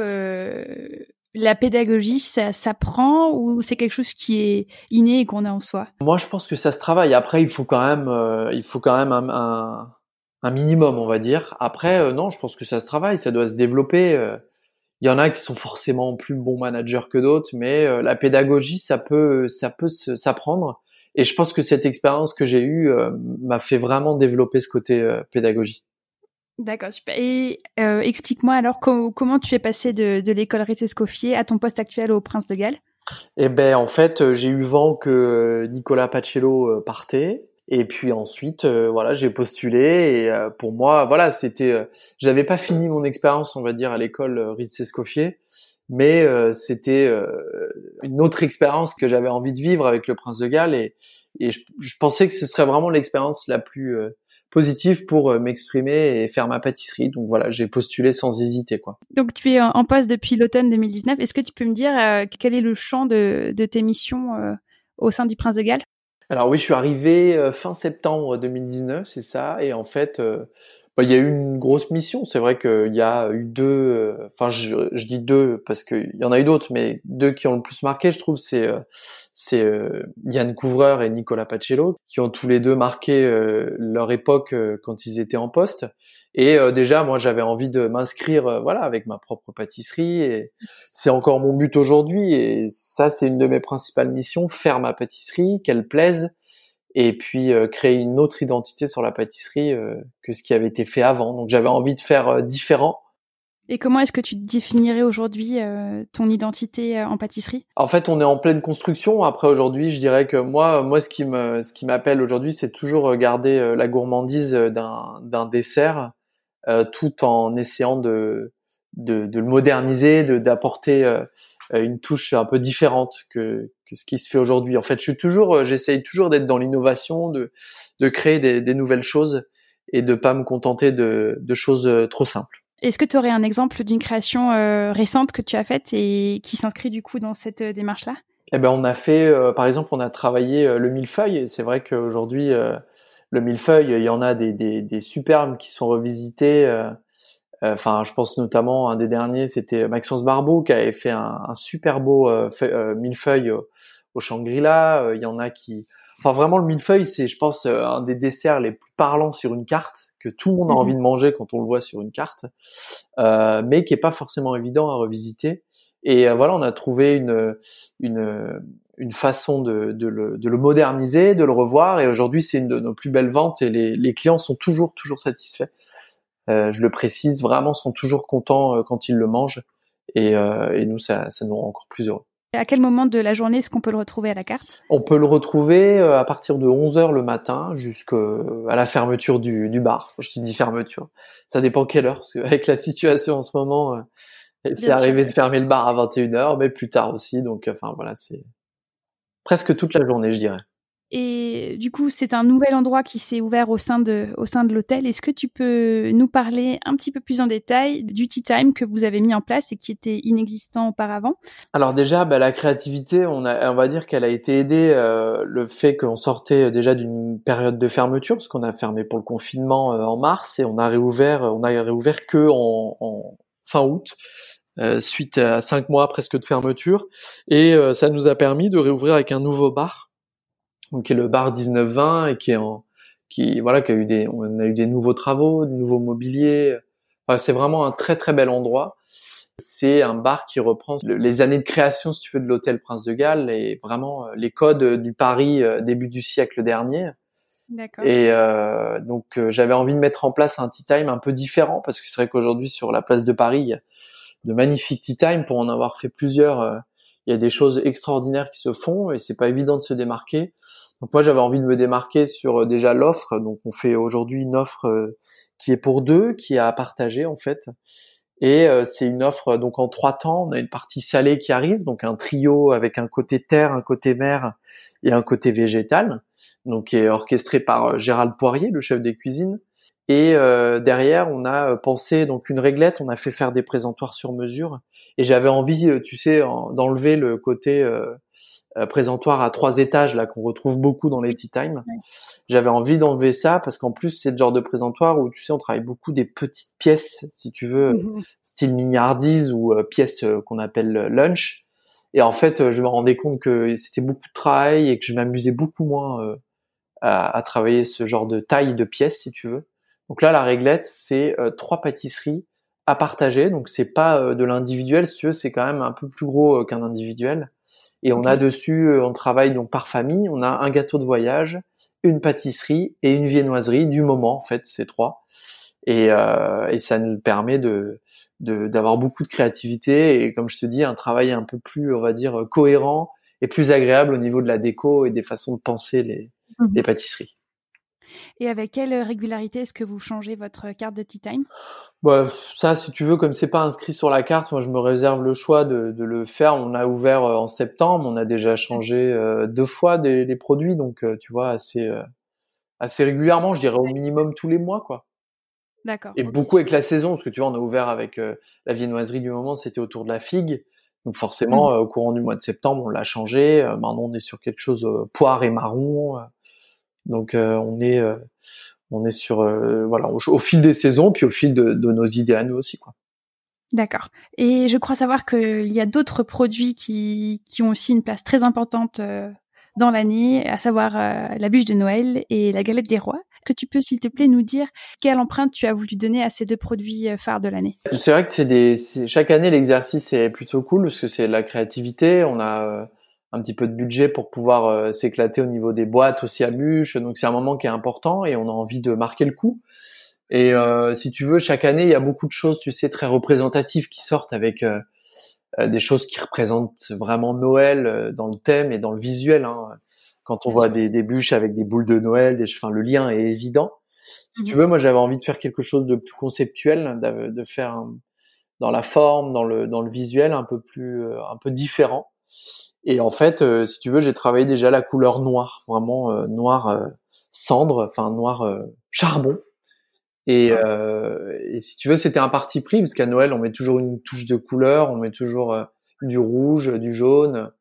la pédagogie, ça s'apprend ou c'est quelque chose qui est inné et qu'on a en soi? Moi, je pense que ça se travaille. Après, il faut quand même, il faut quand même un, un, un, minimum, on va dire. Après, non, je pense que ça se travaille. Ça doit se développer. Il y en a qui sont forcément plus bons managers que d'autres, mais euh, la pédagogie, ça peut, ça peut s'apprendre. Et je pense que cette expérience que j'ai eue euh, m'a fait vraiment développer ce côté euh, pédagogie. D'accord, super. Et explique-moi alors comment tu es passé de, de l'école Ritz-Escoffier à ton poste actuel au Prince de Galles? Eh ben, en fait, j'ai eu vent que Nicolas Pacello partait. Et puis ensuite, euh, voilà, j'ai postulé et euh, pour moi, voilà, c'était, euh, j'avais pas fini mon expérience, on va dire, à l'école Ritz Escoffier, mais c'était une autre expérience que j'avais envie de vivre avec le Prince de Galles et, et je, je pensais que ce serait vraiment l'expérience la plus positive pour m'exprimer et faire ma pâtisserie. Donc voilà, j'ai postulé sans hésiter, quoi. Donc tu es en poste depuis l'automne 2019. Est-ce que tu peux me dire quel est le champ de, de tes missions au sein du Prince de Galles? Alors oui, je suis arrivé euh, fin septembre 2019, c'est ça. Et en fait, euh, il y a eu une grosse mission. C'est vrai qu'il y a eu deux, euh, enfin je, je, dis deux parce qu'il y en a eu d'autres, mais deux qui ont le plus marqué, je trouve, c'est c'est Yann Couvreur et Nicolas Pacello, qui ont tous les deux marqué leur époque quand ils étaient en poste. Et déjà, moi, j'avais envie de m'inscrire, voilà, avec ma propre pâtisserie. Et c'est encore mon but aujourd'hui. Et ça, c'est une de mes principales missions faire ma pâtisserie, qu'elle plaise, et puis créer une autre identité sur la pâtisserie que ce qui avait été fait avant. Donc, j'avais envie de faire différent. Et comment est-ce que tu définirais aujourd'hui ton identité en pâtisserie? En fait, on est en pleine construction. Après aujourd'hui, je dirais que moi, moi, ce qui me, ce qui m'appelle aujourd'hui, c'est toujours garder la gourmandise d'un, d'un dessert euh, tout en essayant de, de, de le moderniser, de, d'apporter euh, une touche un peu différente que, que ce qui se fait aujourd'hui. En fait, je suis toujours, euh, j'essaye toujours d'être dans l'innovation, de, de créer des, des nouvelles choses et de pas me contenter de, de choses trop simples. Est-ce que tu aurais un exemple d'une création récente que tu as faite et qui s'inscrit du coup dans cette démarche-là? Eh ben, on a fait, par exemple, on a travaillé le millefeuille. C'est vrai qu'aujourd'hui, le millefeuille, il y en a des, des, des superbes qui sont revisités. Euh, euh, enfin, je pense notamment un des derniers, c'était Maxence Barbeau qui avait fait un, un super beau euh, millefeuille au, au Shangri-La. Il y en a qui, enfin vraiment le millefeuille, c'est, je pense, un des desserts les plus parlants sur une carte que tout le monde a mhm. envie de manger quand on le voit sur une carte, euh, mais qui est pas forcément évident à revisiter. Et voilà, on a trouvé une une une façon de, de, le, de, le, moderniser, de le revoir. Et aujourd'hui, c'est une de nos plus belles ventes et les, les clients sont toujours toujours satisfaits. Euh, je le précise, vraiment sont toujours contents euh, quand ils le mangent. Et, euh, et nous, ça, ça nous rend encore plus heureux. À quel moment de la journée est-ce qu'on peut le retrouver à la carte? On peut le retrouver à partir de 11h le matin jusqu'à la fermeture du, du bar. Je te dis fermeture. Ça dépend quelle heure, parce qu'avec la situation en ce moment, c'est arrivé de fermer le bar à 21h, mais plus tard aussi. Donc, enfin voilà, c'est presque toute la journée, je dirais. Et du coup, c'est un nouvel endroit qui s'est ouvert au sein de, au sein de l'hôtel. Est-ce que tu peux nous parler un petit peu plus en détail du tea time que vous avez mis en place et qui était inexistant auparavant? Alors déjà, bah, la créativité, on, a, on va dire qu'elle a été aidée euh, le fait qu'on sortait déjà d'une période de fermeture parce qu'on a fermé pour le confinement euh, en mars et on a réouvert, on a réouvert que en, en fin août. Euh, suite à cinq mois presque de fermeture et euh, ça nous a permis de réouvrir avec un nouveau bar donc qui est le bar 1920 et qui est en qui voilà qui a eu des on a eu des nouveaux travaux, des nouveaux mobiliers. c'est vraiment un très très bel endroit. C'est un bar qui reprend les années de création, si tu veux, de l'hôtel Prince de Galles et vraiment euh, les codes du Paris début du siècle dernier. Et euh, donc j'avais envie de mettre en place un tea time un peu différent parce que c'est vrai qu'aujourd'hui sur la place de Paris, de magnifiques tea time pour en avoir fait plusieurs. Euh, il y a des choses extraordinaires qui se font et c'est pas évident de se démarquer. Donc moi j'avais envie de me démarquer sur euh, déjà l'offre. Donc on fait aujourd'hui une offre euh, qui est pour deux, qui est à partager en fait. Et c'est une offre donc en trois temps. On a une partie salée qui arrive, donc un trio avec un côté terre, un côté mer et un côté végétal, donc qui est orchestré par Gérald Poirier, le chef des cuisines. Et euh, derrière, on a euh, pensé donc une réglette, on a fait faire des présentoirs sur mesure. Et j'avais envie, euh, tu sais, d'enlever le côté présentoir à trois étages là qu'on retrouve beaucoup dans les tea time. J'avais envie d'enlever ça parce qu'en plus c'est le genre de présentoir où tu sais on travaille beaucoup des petites pièces, si tu veux, mmh style mignardise ou pièces qu'on appelle lunch. Et en fait, je me rendais compte que c'était beaucoup de travail et que je m'amusais beaucoup moins à, à, travailler ce genre de taille de pièces, si tu veux. Donc là, la réglette, c'est euh, trois pâtisseries à partager. Donc c'est pas euh, de l'individuel, si tu veux, c'est quand même un peu plus gros euh, qu'un individuel. Et on a dessus, on travaille donc par famille. On a un gâteau de voyage, une pâtisserie et une viennoiserie du moment en fait, ces trois. Et, et ça nous permet de d'avoir beaucoup de créativité et comme je te dis, un travail un peu plus, on va dire, cohérent et plus agréable au niveau de la déco et des façons de penser les, mmh les pâtisseries. Et avec quelle régularité est-ce que vous changez votre carte de tea time? Bah, ça, si tu veux, comme c'est pas inscrit sur la carte, moi je me réserve le choix de, de le faire. On a ouvert euh, en septembre, on a déjà changé euh, deux fois des, les produits, donc euh, tu vois assez assez régulièrement, je dirais au minimum tous les mois, quoi. D'accord. Et beaucoup avec la saison, parce que tu vois, on a ouvert avec la viennoiserie du moment, c'était autour de la figue. Donc forcément, mmh. au courant du mois de septembre, on l'a changé. maintenant, on est sur quelque chose poire et marron. Donc euh, on est euh, on est sur euh, voilà au, fil des saisons puis au fil de, nos idées à nous aussi quoi. D'accord. Et je crois savoir qu'il y a d'autres produits qui, qui ont aussi une place très importante dans l'année, à savoir la bûche de Noël et la galette des rois. Que tu peux, s'il te plaît, nous dire quelle empreinte tu as voulu donner à ces deux produits phares de l'année? C'est vrai que c'est des, chaque année l'exercice est plutôt cool parce que c'est la créativité. On a un petit peu de budget pour pouvoir euh, s'éclater au niveau des boîtes aussi à bûche. Donc c'est un moment qui est important et on a envie de marquer le coup. Et euh, si tu veux, chaque année, il y a beaucoup de choses, tu sais, très représentatives qui sortent avec euh, des choses qui représentent vraiment Noël dans le thème et dans le visuel. Hein. Quand on voit des, des, bûches avec des boules de Noël, des, enfin, le lien est évident. Si tu mmh veux, moi j'avais envie de faire quelque chose de plus conceptuel, de, de faire dans la forme, dans le dans le visuel, un peu plus, un peu différent. Et en fait, euh, si tu veux, j'ai travaillé déjà la couleur noire, vraiment euh, noir euh, cendre, enfin noir charbon. Et, et, si tu veux, c'était un parti pris parce qu'à Noël, on met toujours une touche de couleur, on met toujours du rouge, du jaune.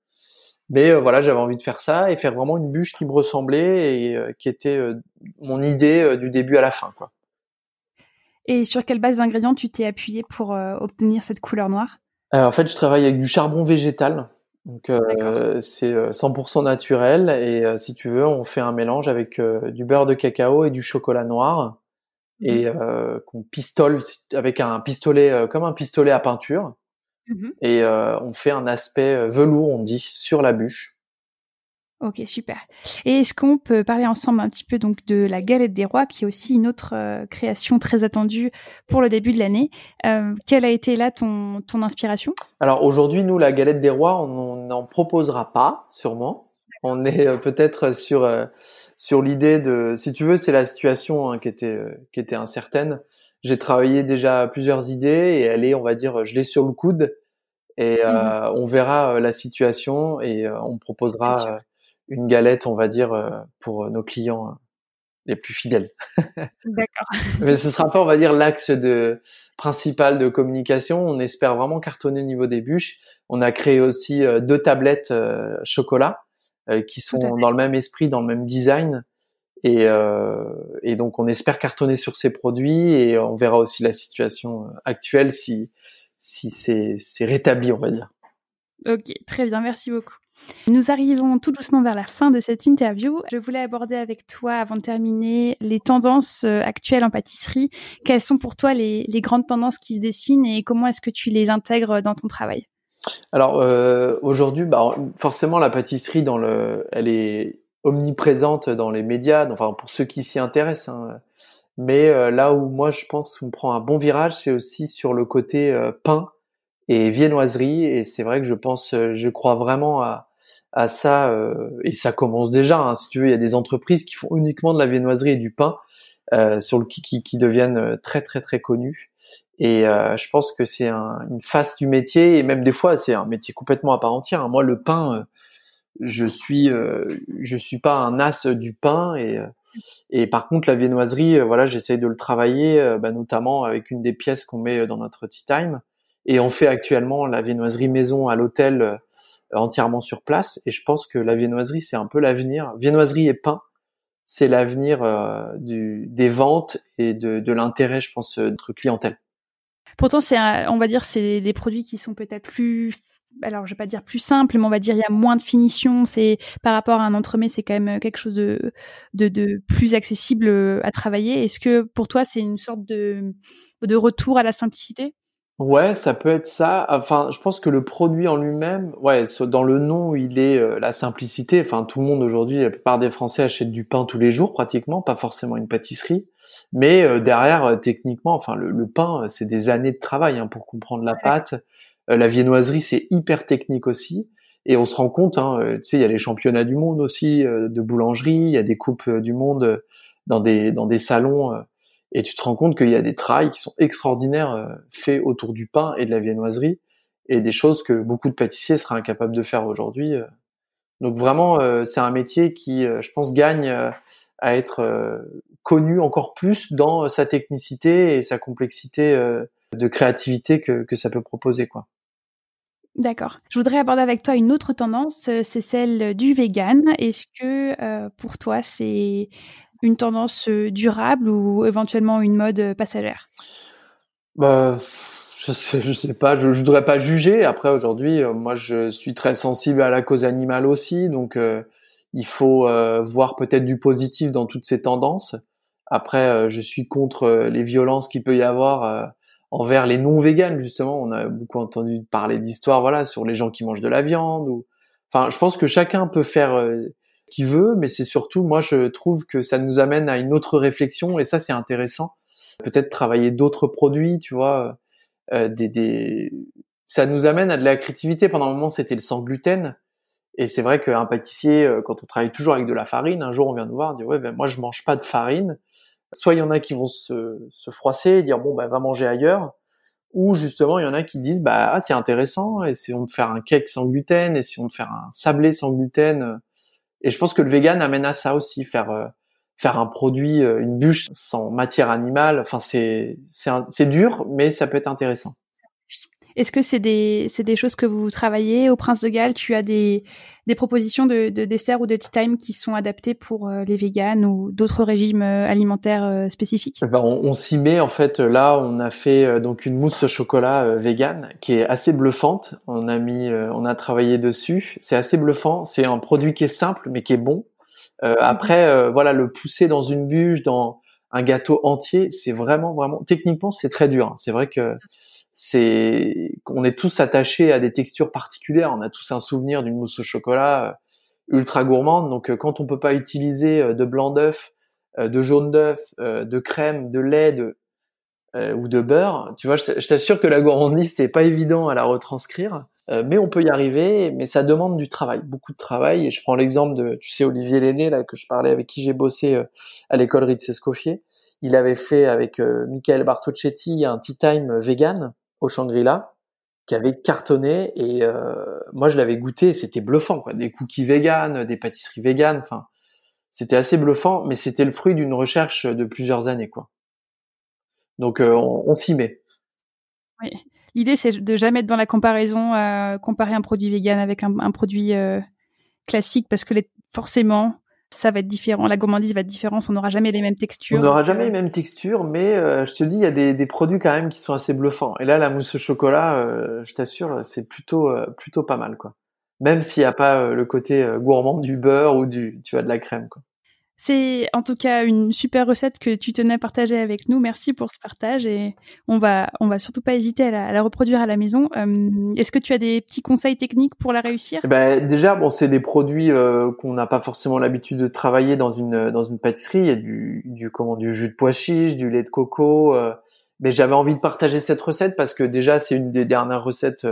Mais voilà, j'avais envie de faire ça et faire vraiment une bûche qui me ressemblait et qui était mon idée du début à la fin, quoi. Et sur quelle base d'ingrédients tu t'es appuyé pour obtenir cette couleur noire? En fait, je travaille avec du charbon végétal. Donc euh, c'est 100% euh, naturel et euh, si tu veux, on fait un mélange avec du beurre de cacao et du chocolat noir et mmh. qu'on pistole avec un pistolet comme un pistolet à peinture. mmh et on fait un aspect velours, on dit, sur la bûche. Ok, super. Et est-ce qu'on peut parler ensemble un petit peu donc de la galette des rois, qui est aussi une autre euh, création très attendue pour le début de l'année. Euh, quelle a été là ton, ton inspiration? Alors aujourd'hui, nous, la galette des rois, on n'en proposera pas, sûrement. On est euh, peut-être sur sur l'idée de, si tu veux, c'est la situation hein, qui était qui était incertaine. J'ai travaillé déjà plusieurs idées et elle est, on va dire, je l'ai sur le coude et mmh on verra la situation et on proposera une galette, on va dire, euh, pour nos clients hein, les plus fidèles. *laughs* D'accord. Mais ce sera pas, on va dire, l'axe de principal de communication. On espère vraiment cartonner au niveau des bûches. On a créé aussi euh, deux tablettes euh, chocolat qui sont dans le même esprit, dans le même design. Et, et, donc on espère cartonner sur ces produits et on verra aussi la situation actuelle si si c'est rétabli, on va dire. Ok, très bien, merci beaucoup. Nous arrivons tout doucement vers la fin de cette interview. Je voulais aborder avec toi, avant de terminer, les tendances euh, actuelles en pâtisserie. Quelles sont pour toi les, grandes tendances qui se dessinent et comment est-ce que tu les intègres dans ton travail? Alors euh, aujourd'hui, bah, forcément, la pâtisserie, elle est omniprésente dans les médias, enfin pour ceux qui s'y intéressent. Hein. Mais euh, là où moi je pense qu'on prend un bon virage, c'est aussi sur le côté pain et viennoiserie. Et c'est vrai que je pense, je crois vraiment à, à ça, euh, et ça commence déjà. Hein, si tu veux, il y a des entreprises qui font uniquement de la viennoiserie et du pain, euh, sur le qui, qui, deviennent euh, très très très connus. Et je pense que c'est un, une face du métier, et même des fois, c'est un métier complètement à part entière. Hein. Moi, le pain, je suis je suis pas un as du pain, et et par contre, la viennoiserie, voilà, j'essaye de le travailler, bah, notamment avec une des pièces qu'on met dans notre tea time. Et on fait actuellement la viennoiserie maison à l'hôtel entièrement sur place. Et je pense que la viennoiserie, c'est un peu l'avenir. Viennoiserie et pain, c'est l'avenir euh, des ventes et de, l'intérêt, je pense, de notre clientèle. Pourtant, c'est, on va dire, c'est des produits qui sont peut-être plus, alors je vais pas dire plus simples, mais on va dire il y a moins de finition. C'est par rapport à un entremets, c'est quand même quelque chose de, plus accessible à travailler. Est-ce que pour toi, c'est une sorte de retour à la simplicité? Ouais, ça peut être ça. Enfin, je pense que le produit en lui-même, ouais, dans le nom, il est euh, la simplicité. Enfin, tout le monde aujourd'hui, la plupart des Français achètent du pain tous les jours, pratiquement, pas forcément une pâtisserie. Mais euh, derrière, euh, techniquement, enfin, le, pain, c'est des années de travail hein, pour comprendre la pâte. la viennoiserie, c'est hyper technique aussi. Et on se rend compte, hein, tu sais, il y a les championnats du monde aussi de boulangerie, il y a des coupes du monde dans des dans des salons et tu te rends compte qu'il y a des trails qui sont extraordinaires euh, faits autour du pain et de la viennoiserie et des choses que beaucoup de pâtissiers seraient incapables de faire aujourd'hui. Euh. Donc vraiment, euh, c'est un métier qui, je pense, gagne à être connu encore plus dans sa technicité et sa complexité de créativité que, que ça peut proposer, quoi. D'accord. Je voudrais aborder avec toi une autre tendance, c'est celle du vegan. Est-ce que pour toi c'est une tendance euh, durable ou éventuellement une mode euh, passagère bah, je sais, sais pas, je, je voudrais pas juger. Après aujourd'hui, euh, moi je suis très sensible à la cause animale aussi, donc il faut voir peut-être du positif dans toutes ces tendances. Après, je suis contre les violences qu'il peut y avoir envers les non véganes justement. On a beaucoup entendu parler d'histoires, voilà, sur les gens qui mangent de la viande. Enfin, je pense que chacun peut faire qui veut, mais c'est surtout, moi, je trouve que ça nous amène à une autre réflexion, et ça, c'est intéressant. Peut-être travailler d'autres produits, tu vois, euh, des, des, ça nous amène à de la créativité. Pendant un moment, c'était le sans gluten, et c'est vrai qu'un pâtissier, euh, quand on travaille toujours avec de la farine, un jour, on vient nous voir, on dit ouais, ben moi, je mange pas de farine. Soit il y en a qui vont se, se froisser et dire bon, ben va manger ailleurs, ou justement, il y en a qui disent bah ah, c'est intéressant, essayons de faire un cake sans gluten, essayons de faire un sablé sans gluten et je pense que le vegan amène à ça aussi, faire euh, faire un produit, euh, une bûche sans matière animale. Enfin, c'est c'est dur, mais ça peut être intéressant. Est-ce que c'est des, des choses que vous travaillez au Prince de Galles? Tu as des, des propositions de, de desserts ou de tea time qui sont adaptés pour euh, les véganes ou d'autres régimes euh, alimentaires euh, spécifiques? Ben on, on s'y met en fait. Là, on a fait donc une mousse au chocolat végane qui est assez bluffante. On a mis, on a travaillé dessus. C'est assez bluffant. C'est un produit qui est simple mais qui est bon. Euh, après, voilà, le pousser dans une bûche, dans un gâteau entier, c'est vraiment, vraiment, techniquement, c'est très dur. Hein. C'est vrai que c'est qu'on est tous attachés à des textures particulières. On a tous un souvenir d'une mousse au chocolat ultra gourmande. Donc quand on peut pas utiliser de blanc d'œuf, de jaune d'œuf, de crème, de lait, de euh, ou de beurre, tu vois, je t'assure que la gourmandise c'est pas évident à la retranscrire, euh, mais on peut y arriver, mais ça demande du travail, beaucoup de travail. Et je prends l'exemple de, tu sais, Olivier Lenné là que je parlais, avec qui j'ai bossé euh, à l'école Ritz Escoffier. Il avait fait avec Michael Bartocchetti un tea time vegan au Shangri-La qui avait cartonné et moi je l'avais goûté, c'était bluffant quoi, des cookies vegan, des pâtisseries vegan, enfin c'était assez bluffant, mais c'était le fruit d'une recherche de plusieurs années quoi. Donc euh, on, s'y met. Oui. L'idée, c'est de jamais être dans la comparaison, euh, comparer un produit vegan avec un, produit euh, classique, parce que forcément, ça va être différent. La gourmandise va être différente. On n'aura jamais les mêmes textures. On n'aura jamais les mêmes textures, mais je te dis, il y a des, produits quand même qui sont assez bluffants. Et là, la mousse au chocolat, je t'assure, c'est plutôt plutôt pas mal, quoi. Même s'il n'y a pas le côté gourmand du beurre ou du, tu vois, de la crème, quoi. C'est en tout cas une super recette que tu tenais à partager avec nous. Merci pour ce partage et on va, on va surtout pas hésiter à la, reproduire à la maison. Euh, est-ce que tu as des petits conseils techniques pour la réussir? Eh ben, Déjà, bon, c'est des produits euh, qu'on n'a pas forcément l'habitude de travailler dans une, dans une pâtisserie. Il y a du, du, comment, du jus de pois chiche, du lait de coco. Euh, mais j'avais envie de partager cette recette parce que déjà, c'est une des dernières recettes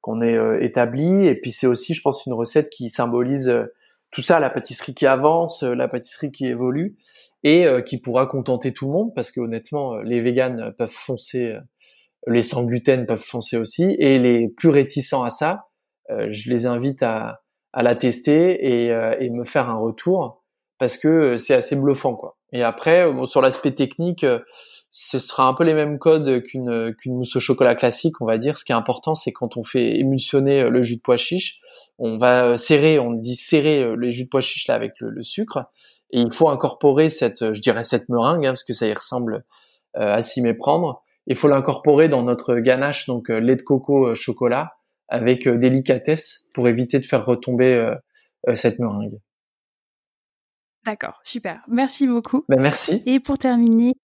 qu'on ait établie. Et puis, c'est aussi, je pense, une recette qui symbolise tout ça, la pâtisserie qui avance, euh, la pâtisserie qui évolue et euh, qui pourra contenter tout le monde parce que honnêtement, euh, les véganes peuvent foncer, les sans gluten peuvent foncer aussi et les plus réticents à ça, je les invite à, la tester et, et me faire un retour parce que c'est assez bluffant quoi. Et après, sur l'aspect technique, ce sera un peu les mêmes codes qu'une qu'une mousse au chocolat classique, on va dire. Ce qui est important, c'est quand on fait émulsionner le jus de pois chiche, on va euh, serrer, on dit serrer euh, les jus de pois chiche là avec le, sucre, et il faut incorporer cette, euh, je dirais cette meringue, hein, parce que ça y ressemble à s'y méprendre. Il faut l'incorporer dans notre ganache, donc lait de coco chocolat, avec délicatesse pour éviter de faire retomber cette meringue. D'accord, super. Merci beaucoup. Ben merci. Et pour terminer,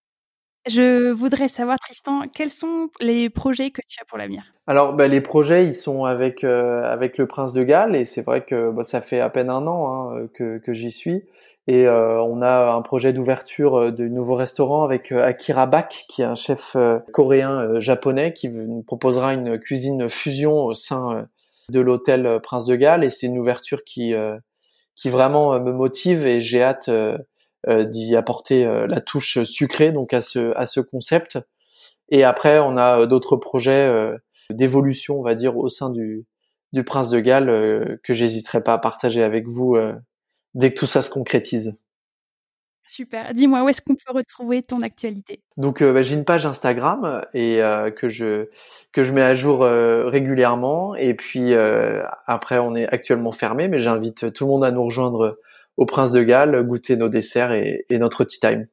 je voudrais savoir, Tristan, quels sont les projets que tu as pour l'avenir? Alors, bah, les projets, ils sont avec euh, avec le Prince de Galles, et c'est vrai que bah, ça fait à peine un an hein, que, que j'y suis, et euh, on a un projet d'ouverture euh, de nouveau restaurant avec Akira Bak, qui est un chef coréen japonais, qui nous proposera une cuisine fusion au sein de l'hôtel Prince de Galles, et c'est une ouverture qui qui vraiment me motive, et j'ai hâte euh, d'y apporter euh, la touche sucrée donc à ce à ce concept. Et après, on a euh, d'autres projets d'évolution, on va dire, au sein du du Prince de Galles que j'hésiterai pas à partager avec vous dès que tout ça se concrétise. Super. Dis-moi, où est-ce qu'on peut retrouver ton actualité? Donc, bah, j'ai une page Instagram et que je que je mets à jour régulièrement. Et puis après, on est actuellement fermé, mais j'invite tout le monde à nous rejoindre au Prince de Galles, goûter nos desserts et, notre tea time.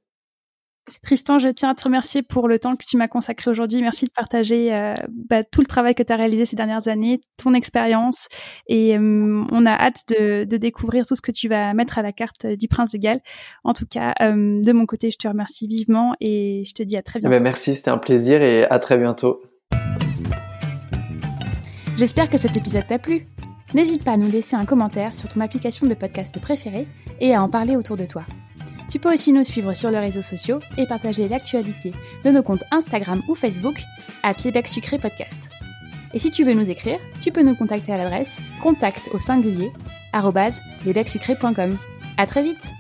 Tristan, je tiens à te remercier pour le temps que tu m'as consacré aujourd'hui. Merci de partager euh, bah, tout le travail que tu as réalisé ces dernières années, ton expérience. Et euh, on a hâte de, découvrir tout ce que tu vas mettre à la carte du Prince de Galles. En tout cas, euh, de mon côté, je te remercie vivement et je te dis à très eh ben, bientôt. merci, c'était un plaisir et à très bientôt. J'espère que cet épisode t'a plu. N'hésite pas à nous laisser un commentaire sur ton application de podcast préférée et à en parler autour de toi. Tu peux aussi nous suivre sur les réseaux sociaux et partager l'actualité de nos comptes Instagram ou Facebook à Québec Sucré Podcast. Et si tu veux nous écrire, tu peux nous contacter à l'adresse contact au singulier À très vite